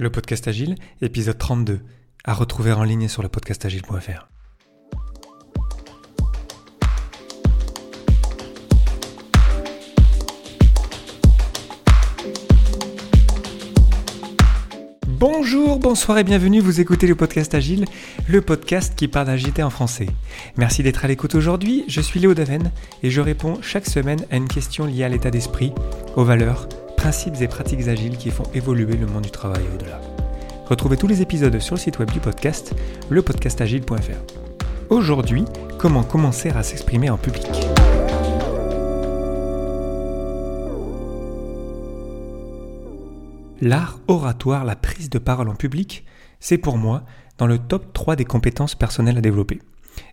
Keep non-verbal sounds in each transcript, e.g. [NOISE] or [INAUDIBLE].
Le podcast Agile, épisode 32, à retrouver en ligne sur le podcastagile.fr. Bonjour, bonsoir et bienvenue, vous écoutez le podcast Agile, le podcast qui parle d'agilité en français. Merci d'être à l'écoute aujourd'hui, je suis Léo Daven et je réponds chaque semaine à une question liée à l'état d'esprit, aux valeurs, principes et pratiques agiles qui font évoluer le monde du travail au-delà. Retrouvez tous les épisodes sur le site web du podcast, lepodcastagile.fr. Aujourd'hui, comment commencer à s'exprimer en public? L'art oratoire, la prise de parole en public, c'est pour moi dans le top 3 des compétences personnelles à développer.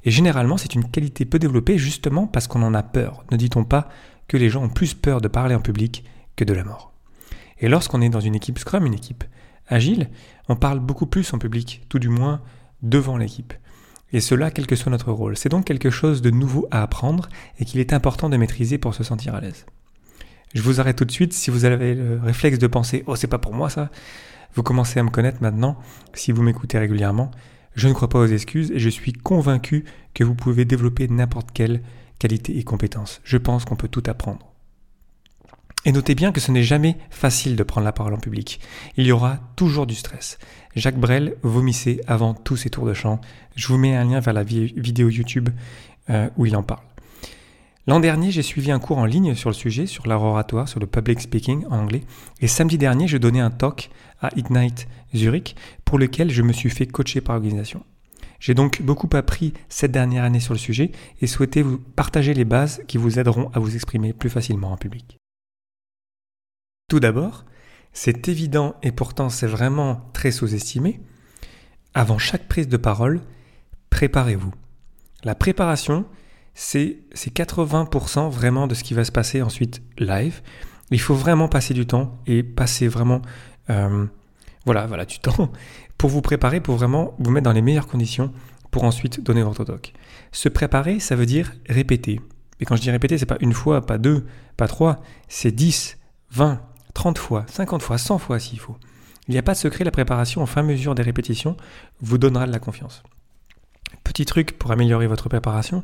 Et généralement, c'est une qualité peu développée justement parce qu'on en a peur. Ne dit-on pas que les gens ont plus peur de parler en public que de la mort. Et lorsqu'on est dans une équipe Scrum, une équipe agile, on parle beaucoup plus en public, tout du moins devant l'équipe. Et cela, quel que soit notre rôle. C'est donc quelque chose de nouveau à apprendre et qu'il est important de maîtriser pour se sentir à l'aise. Je vous arrête tout de suite si vous avez le réflexe de penser Oh, c'est pas pour moi ça. Vous commencez à me connaître maintenant, si vous m'écoutez régulièrement. Je ne crois pas aux excuses et je suis convaincu que vous pouvez développer n'importe quelle qualité et compétence. Je pense qu'on peut tout apprendre. Et notez bien que ce n'est jamais facile de prendre la parole en public. Il y aura toujours du stress. Jacques Brel vomissait avant tous ses tours de chant. Je vous mets un lien vers la vidéo YouTube euh, où il en parle. L'an dernier, j'ai suivi un cours en ligne sur le sujet, sur l'art oratoire, sur le public speaking en anglais. Et samedi dernier, je donnais un talk à Ignite Zurich pour lequel je me suis fait coacher par organisation. J'ai donc beaucoup appris cette dernière année sur le sujet et souhaité vous partager les bases qui vous aideront à vous exprimer plus facilement en public. Tout d'abord, c'est évident et pourtant c'est vraiment très sous-estimé, avant chaque prise de parole, préparez-vous. La préparation, c'est 80% vraiment de ce qui va se passer ensuite live. Il faut vraiment passer du temps et passer vraiment euh, voilà, voilà, du [LAUGHS] temps pour vous préparer, pour vraiment vous mettre dans les meilleures conditions pour ensuite donner votre doc. Se préparer, ça veut dire répéter. Et quand je dis répéter, c'est pas une fois, pas deux, pas trois, c'est 10, 20, 30 fois, 50 fois, 100 fois s'il faut. Il n'y a pas de secret, la préparation fur et à mesure des répétitions vous donnera de la confiance. Petit truc pour améliorer votre préparation,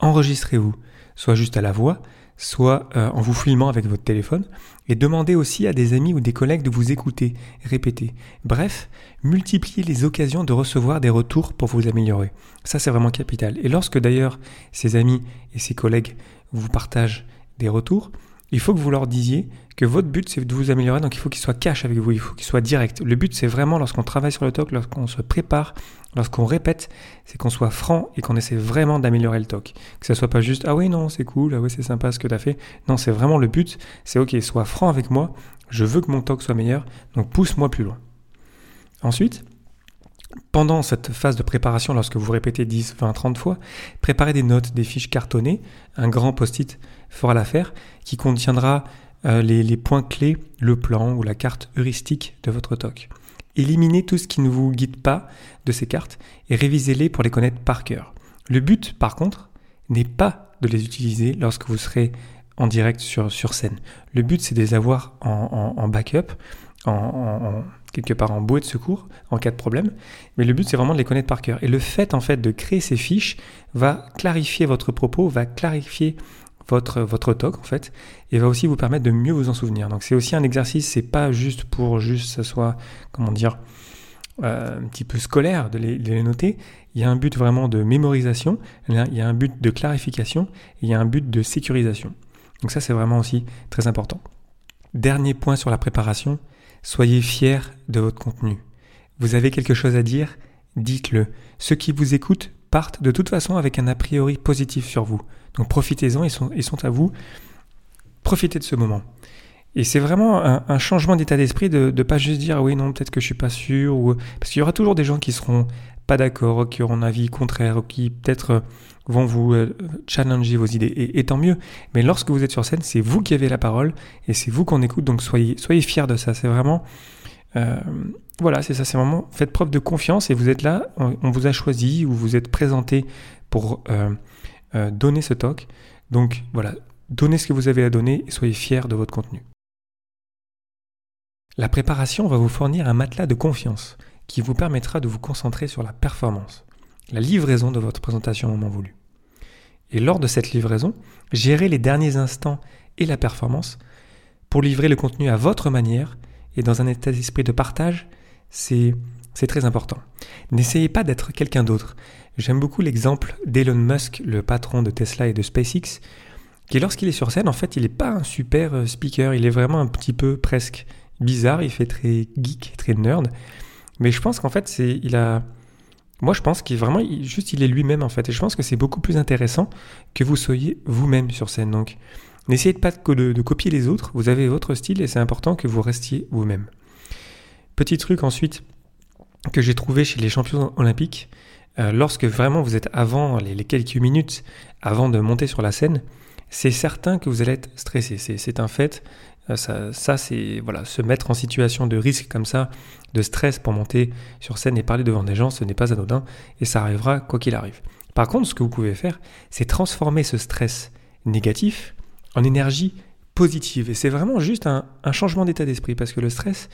enregistrez-vous, soit juste à la voix, soit euh, en vous filmant avec votre téléphone, et demandez aussi à des amis ou des collègues de vous écouter, répéter. Bref, multipliez les occasions de recevoir des retours pour vous améliorer. Ça, c'est vraiment capital. Et lorsque d'ailleurs ces amis et ces collègues vous partagent des retours, il faut que vous leur disiez que votre but c'est de vous améliorer, donc il faut qu'il soit cash avec vous, il faut qu'il soit direct. Le but c'est vraiment lorsqu'on travaille sur le talk, lorsqu'on se prépare, lorsqu'on répète, c'est qu'on soit franc et qu'on essaie vraiment d'améliorer le talk. Que ça soit pas juste ah oui non c'est cool, ah oui c'est sympa ce que tu as fait. Non c'est vraiment le but, c'est ok sois franc avec moi, je veux que mon talk soit meilleur, donc pousse-moi plus loin. Ensuite, pendant cette phase de préparation, lorsque vous répétez 10, 20, 30 fois, préparez des notes, des fiches cartonnées, un grand post-it fera l'affaire, qui contiendra euh, les, points clés, le plan ou la carte heuristique de votre talk. Éliminez tout ce qui ne vous guide pas de ces cartes et révisez-les pour les connaître par cœur. Le but, par contre, n'est pas de les utiliser lorsque vous serez en direct sur, sur scène. Le but, c'est de les avoir en, backup, en, quelque part en bouée de secours en cas de problème. Mais le but, c'est vraiment de les connaître par cœur. Et le fait, en fait, de créer ces fiches va clarifier votre propos, va clarifier votre, votre talk, en fait, et va aussi vous permettre de mieux vous en souvenir. Donc, c'est aussi un exercice, c'est pas juste pour juste ça soit, comment dire, euh, un petit peu scolaire de les, de les, noter. Il y a un but vraiment de mémorisation, il y a un but de clarification, et il y a un but de sécurisation. Donc ça, c'est vraiment aussi très important. Dernier point sur la préparation, Soyez fiers de votre contenu. Vous avez quelque chose à dire? Dites-le. Ceux qui vous écoutent partent de toute façon avec un a priori positif sur vous. Donc profitez-en, ils sont, à vous. Profitez de ce moment. Et c'est vraiment un, changement d'état d'esprit de ne pas juste dire oui non peut-être que je suis pas sûr ou parce qu'il y aura toujours des gens qui seront pas d'accord, qui auront un avis contraire, qui peut-être vont vous euh, challenger vos idées. Et, tant mieux. Mais lorsque vous êtes sur scène, c'est vous qui avez la parole et c'est vous qu'on écoute. Donc soyez, soyez fiers de ça. C'est vraiment, euh, voilà, c'est ça. C'est vraiment, faites preuve de confiance et vous êtes là. On, vous a choisi ou vous êtes présenté pour donner ce talk. Donc voilà, donnez ce que vous avez à donner et soyez fiers de votre contenu. La préparation va vous fournir un matelas de confiance qui vous permettra de vous concentrer sur la performance, la livraison de votre présentation au moment voulu. Et lors de cette livraison, gérer les derniers instants et la performance pour livrer le contenu à votre manière et dans un état d'esprit de partage, c'est très important. N'essayez pas d'être quelqu'un d'autre. J'aime beaucoup l'exemple d'Elon Musk, le patron de Tesla et de SpaceX, qui lorsqu'il est sur scène, en fait, il n'est pas un super euh, speaker, il est vraiment un petit peu presque bizarre, il fait très geek, très nerd. Mais je pense qu'en fait, c'est, il a, moi, je pense qu'il vraiment, juste, il est lui-même en fait. Et je pense que c'est beaucoup plus intéressant que vous soyez vous-même sur scène. Donc, n'essayez pas de, de, copier les autres. Vous avez votre style et c'est important que vous restiez vous-même. Petit truc ensuite que j'ai trouvé chez les champions olympiques, euh, lorsque vraiment vous êtes avant les, quelques minutes avant de monter sur la scène, c'est certain que vous allez être stressé. C'est un fait. Euh, ça, ça c'est voilà, se mettre en situation de risque comme ça, de stress pour monter sur scène et parler devant des gens, ce n'est pas anodin et ça arrivera quoi qu'il arrive. Par contre, ce que vous pouvez faire, c'est transformer ce stress négatif en énergie positive. Et c'est vraiment juste un, un changement d'état d'esprit parce que le stress,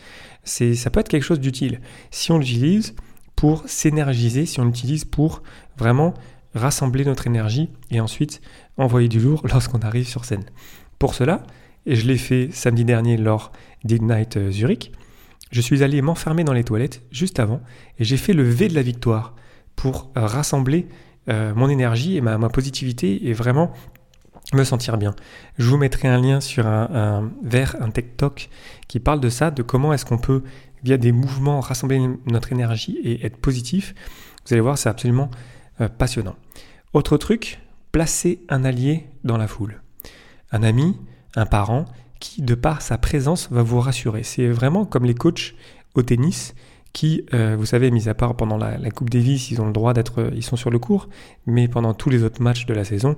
c'est, ça peut être quelque chose d'utile. Si on l'utilise pour s'énergiser, si on l'utilise pour vraiment rassembler notre énergie et ensuite envoyer du lourd [LAUGHS] lorsqu'on arrive sur scène. Pour cela, et je l'ai fait samedi dernier lors d'Ignite euh, Zurich, je suis allé m'enfermer dans les toilettes juste avant et j'ai fait le V de la victoire pour euh, rassembler euh, mon énergie et ma, positivité et vraiment me sentir bien. Je vous mettrai un lien sur un, un vers un TikTok qui parle de ça, de comment est-ce qu'on peut, via des mouvements, rassembler notre énergie et être positif. Vous allez voir, c'est absolument passionnant. Autre truc, placer un allié dans la foule. Un ami, un parent qui, de par sa présence, va vous rassurer. C'est vraiment comme les coachs au tennis qui, euh, vous savez, mis à part pendant la, Coupe Davis, ils ont le droit d'être, ils sont sur le court, mais pendant tous les autres matchs de la saison,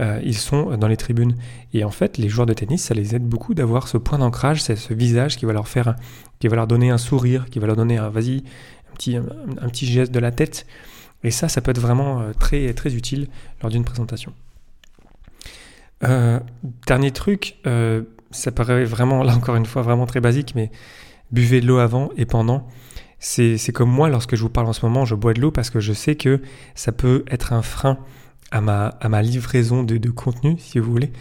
euh, ils sont dans les tribunes. Et en fait, les joueurs de tennis, ça les aide beaucoup d'avoir ce point d'ancrage, c'est ce visage qui va leur faire, qui va leur donner un sourire, qui va leur donner un vas-y, un petit, un, petit geste de la tête. Et ça, ça peut être vraiment euh, très, très utile lors d'une présentation. Euh, dernier truc, euh, ça paraît vraiment, là encore une fois, vraiment très basique, mais buvez de l'eau avant et pendant. C'est comme moi, lorsque je vous parle en ce moment, je bois de l'eau parce que je sais que ça peut être un frein à ma, à ma livraison de, de contenu, si vous voulez.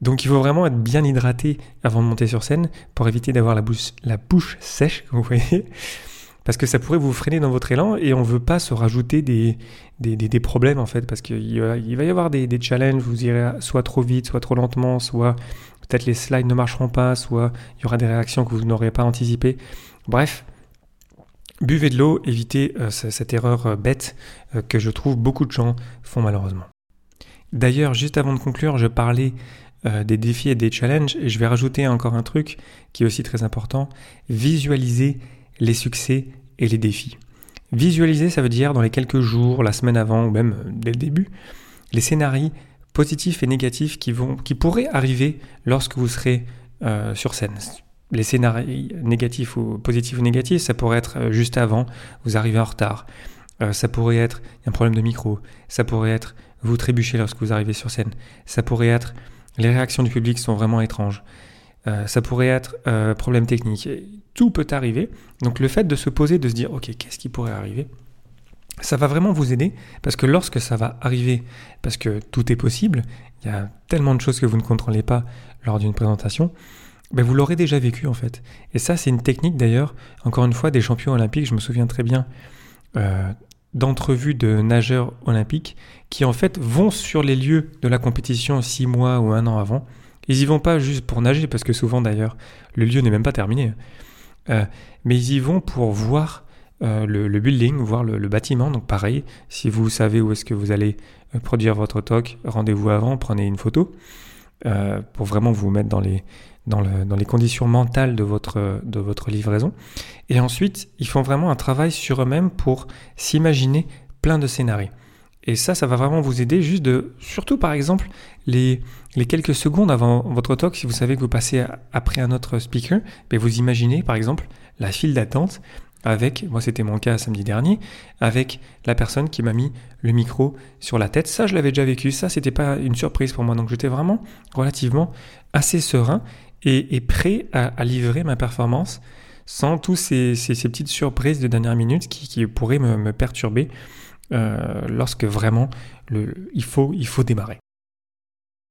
Donc il faut vraiment être bien hydraté avant de monter sur scène pour éviter d'avoir la bouche, la bouche sèche, [LAUGHS] vous voyez parce que ça pourrait vous freiner dans votre élan et on ne veut pas se rajouter des, des, problèmes en fait, parce qu'il va, y avoir des, challenges, vous irez soit trop vite, soit trop lentement, soit peut-être les slides ne marcheront pas, soit il y aura des réactions que vous n'aurez pas anticipées. Bref, buvez de l'eau, évitez euh, cette erreur euh, bête euh, que je trouve beaucoup de gens font malheureusement. D'ailleurs, juste avant de conclure, je parlais des défis et des challenges et je vais rajouter encore un truc qui est aussi très important, visualiser les succès et les défis. Visualiser, ça veut dire dans les quelques jours, la semaine avant ou même euh, dès le début, les scénarios positifs et négatifs qui, pourraient arriver lorsque vous serez euh, sur scène. Les scénarios négatifs ou positifs ou négatifs, ça pourrait être euh, juste avant, vous arrivez en retard. ça pourrait être un problème de micro. Ça pourrait être vous trébuchez lorsque vous arrivez sur scène. Ça pourrait être les réactions du public sont vraiment étranges. ça pourrait être problème technique tout peut arriver. Donc le fait de se poser, de se dire, ok, qu'est-ce qui pourrait arriver ça va vraiment vous aider parce que lorsque ça va arriver, parce que tout est possible, il y a tellement de choses que vous ne contrôlez pas lors d'une présentation, ben vous l'aurez déjà vécu en fait. Et ça, c'est une technique d'ailleurs, encore une fois, des champions olympiques, je me souviens très bien euh, d'entrevues de nageurs olympiques qui en fait vont sur les lieux de la compétition six mois ou un an avant. Ils y vont pas juste pour nager, parce que souvent d'ailleurs, le lieu n'est même pas terminé. Euh, mais ils y vont pour voir euh, le, building, voir le, bâtiment. Donc pareil, si vous savez où est-ce que vous allez euh, produire votre talk, rendez-vous avant, prenez une photo pour vraiment vous mettre dans les, dans, les conditions mentales de votre, de votre livraison. Et ensuite, ils font vraiment un travail sur eux-mêmes pour s'imaginer plein de scénarios. Et ça, ça va vraiment vous aider juste de, surtout par exemple, les, quelques secondes avant votre talk, si vous savez que vous passez après un autre speaker, ben vous imaginez par exemple la file d'attente avec, moi c'était mon cas samedi dernier, avec la personne qui m'a mis le micro sur la tête. Ça, je l'avais déjà vécu, ça c'était pas une surprise pour moi, donc j'étais vraiment relativement assez serein et, prêt à, livrer ma performance sans tous ces, petites surprises de dernière minute qui, pourraient me, perturber euh, lorsque vraiment il, faut, il faut démarrer.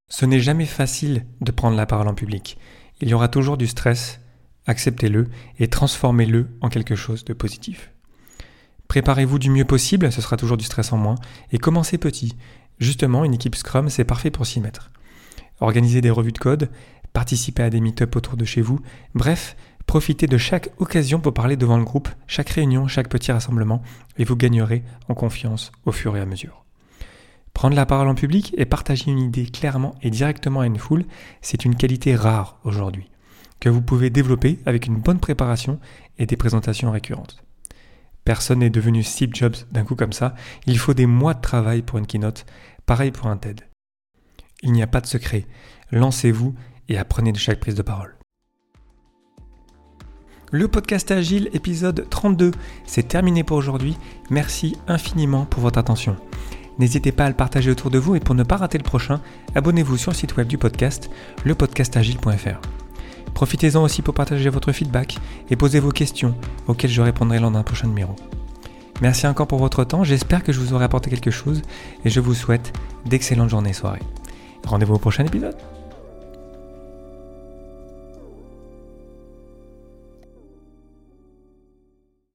Ce n'est jamais facile de prendre la parole en public. Il y aura toujours du stress, acceptez-le et transformez-le en quelque chose de positif. Préparez-vous du mieux possible, ce sera toujours du stress en moins, et commencez petit. Justement, une équipe Scrum, c'est parfait pour s'y mettre. Organisez des revues de code, participez à des meet-up autour de chez vous, bref, profitez de chaque occasion pour parler devant le groupe, chaque réunion, chaque petit rassemblement, et vous gagnerez en confiance au fur et à mesure. Prendre la parole en public et partager une idée clairement et directement à une foule, c'est une qualité rare aujourd'hui, que vous pouvez développer avec une bonne préparation et des présentations récurrentes. Personne n'est devenu Steve Jobs d'un coup comme ça, il faut des mois de travail pour une keynote, pareil pour un TED. Il n'y a pas de secret, lancez-vous et apprenez de chaque prise de parole. Le podcast Agile épisode 32, c'est terminé pour aujourd'hui. Merci infiniment pour votre attention. N'hésitez pas à le partager autour de vous et pour ne pas rater le prochain, abonnez-vous sur le site web du podcast, lepodcastagile.fr. Profitez-en aussi pour partager votre feedback et poser vos questions auxquelles je répondrai lors d'un prochain numéro. Merci encore pour votre temps, j'espère que je vous aurai apporté quelque chose et je vous souhaite d'excellentes journées et soirées. Rendez-vous au prochain épisode.